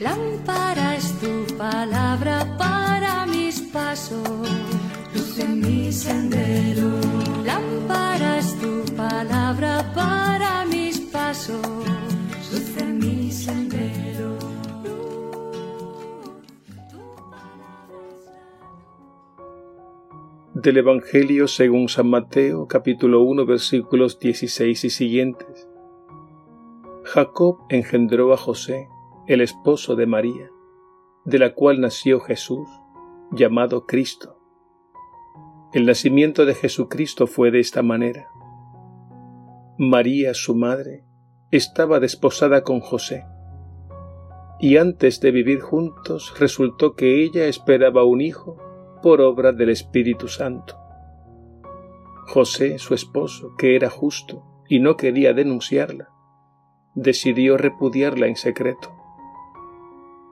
Lámpara es tu palabra para mis pasos, luz en mi sendero. Lámpara es tu palabra para mis pasos, luz en mi sendero. Del Evangelio según San Mateo, capítulo 1, versículos 16 y siguientes. Jacob engendró a José, el esposo de María, de la cual nació Jesús, llamado Cristo. El nacimiento de Jesucristo fue de esta manera. María, su madre, estaba desposada con José, y antes de vivir juntos resultó que ella esperaba un hijo por obra del Espíritu Santo. José, su esposo, que era justo y no quería denunciarla, decidió repudiarla en secreto.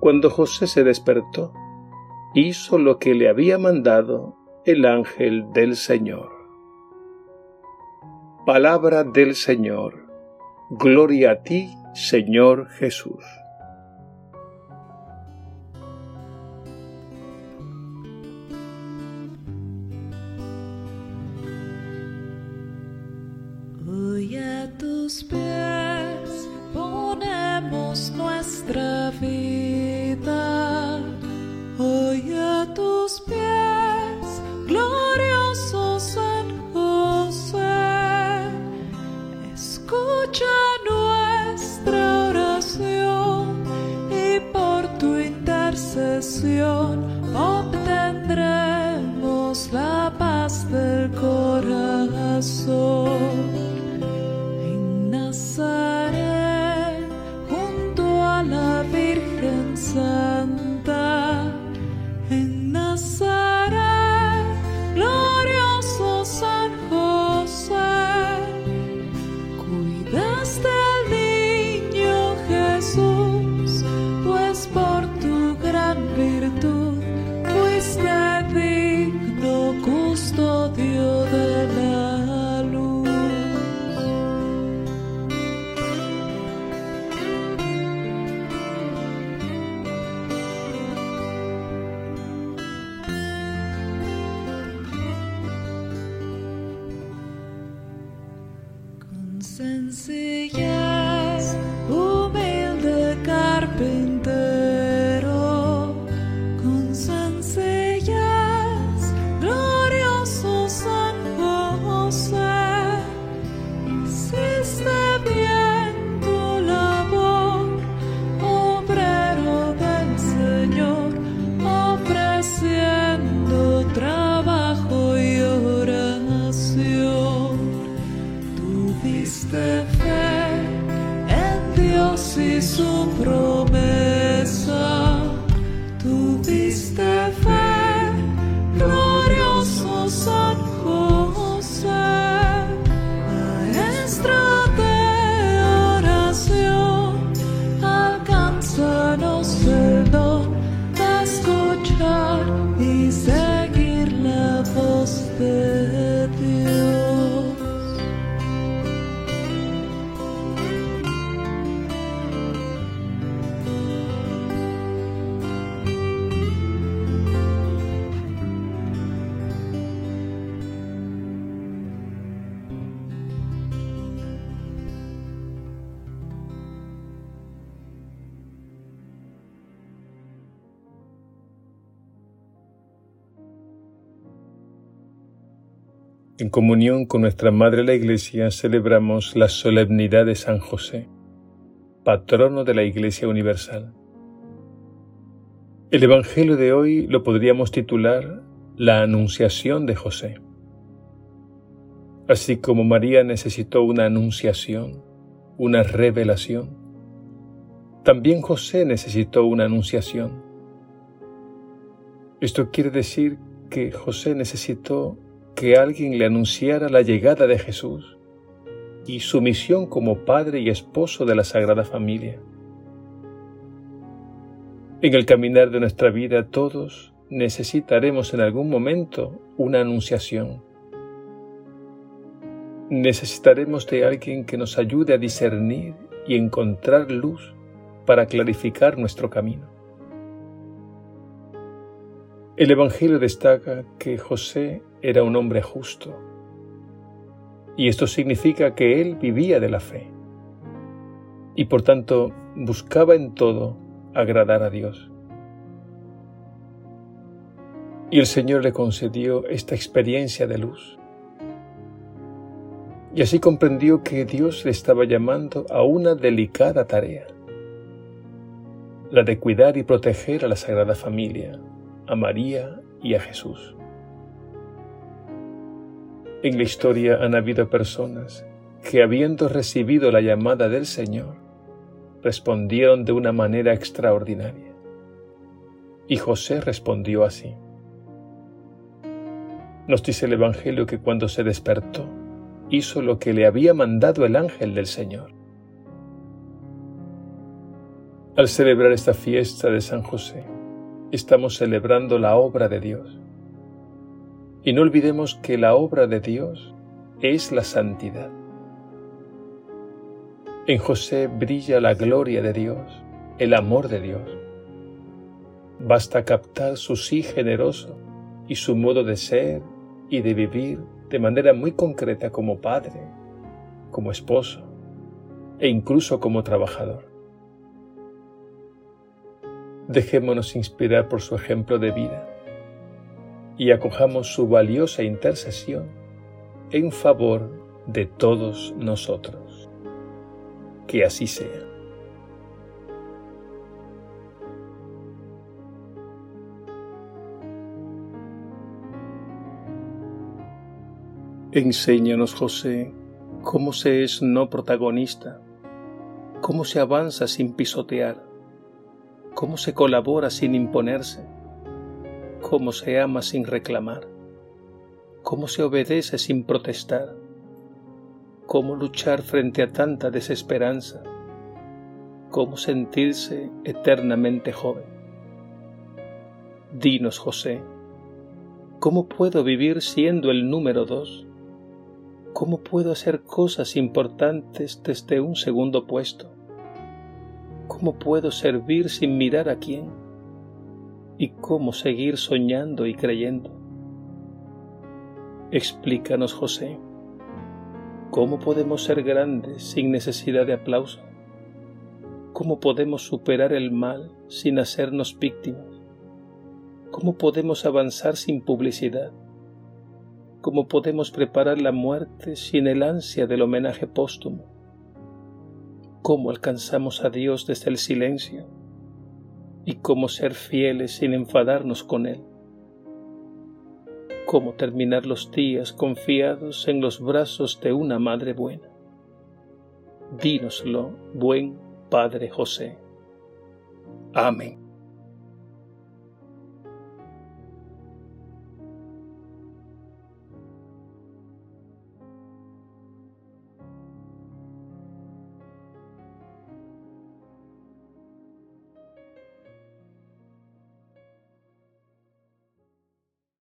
Cuando José se despertó, hizo lo que le había mandado el ángel del Señor. Palabra del Señor. Gloria a ti, Señor Jesús. Hoy a tus pies ponemos nuestra vida. Con En comunión con nuestra Madre la Iglesia celebramos la solemnidad de San José, patrono de la Iglesia Universal. El Evangelio de hoy lo podríamos titular La Anunciación de José. Así como María necesitó una anunciación, una revelación, También José necesitó una anunciación. Esto quiere decir que José necesitó que alguien le anunciara la llegada de Jesús y su misión como padre y esposo de la Sagrada Familia. En el caminar de nuestra vida todos necesitaremos en algún momento una anunciación. Necesitaremos de alguien que nos ayude a discernir y encontrar luz para clarificar nuestro camino. El Evangelio destaca que José era un hombre justo, y esto significa que él vivía de la fe, y por tanto buscaba en todo agradar a Dios. Y el Señor le concedió esta experiencia de luz. Y así comprendió que Dios le estaba llamando a una delicada tarea, la de cuidar y proteger a la Sagrada Familia, a María y a Jesús. En la historia han habido personas que habiendo recibido la llamada del Señor, respondieron de una manera extraordinaria. Y José respondió así. Nos dice el Evangelio que cuando se despertó, hizo lo que le había mandado el ángel del Señor. Al celebrar esta fiesta de San José, estamos celebrando la obra de Dios. Y no olvidemos que la obra de Dios es la santidad. En José brilla la gloria de Dios, el amor de Dios. Basta captar su sí generoso y su modo de ser y de vivir de manera muy concreta como padre, como esposo e incluso como trabajador. Dejémonos inspirar por su ejemplo de vida y acojamos su valiosa intercesión en favor de todos nosotros. Que así sea. Enséñanos, José, cómo se es no protagonista, cómo se avanza sin pisotear cómo se colabora sin imponerse, cómo se ama sin reclamar, cómo se obedece sin protestar, cómo luchar frente a tanta desesperanza, cómo sentirse eternamente joven. Dinos, José, ¿cómo puedo vivir siendo el número dos? ¿Cómo puedo hacer cosas importantes desde un segundo puesto? ¿Cómo puedo servir sin mirar a quién? ¿Y cómo seguir soñando y creyendo? Explícanos, José, ¿cómo podemos ser grandes sin necesidad de aplauso? ¿Cómo podemos superar el mal sin hacernos víctimas? ¿Cómo podemos avanzar sin publicidad? ¿Cómo podemos preparar la muerte sin el ansia del homenaje póstumo? Cómo alcanzamos a Dios desde el silencio y cómo ser fieles sin enfadarnos con Él. Cómo terminar los días confiados en los brazos de una Madre buena. Dínoslo, buen Padre José. Amén.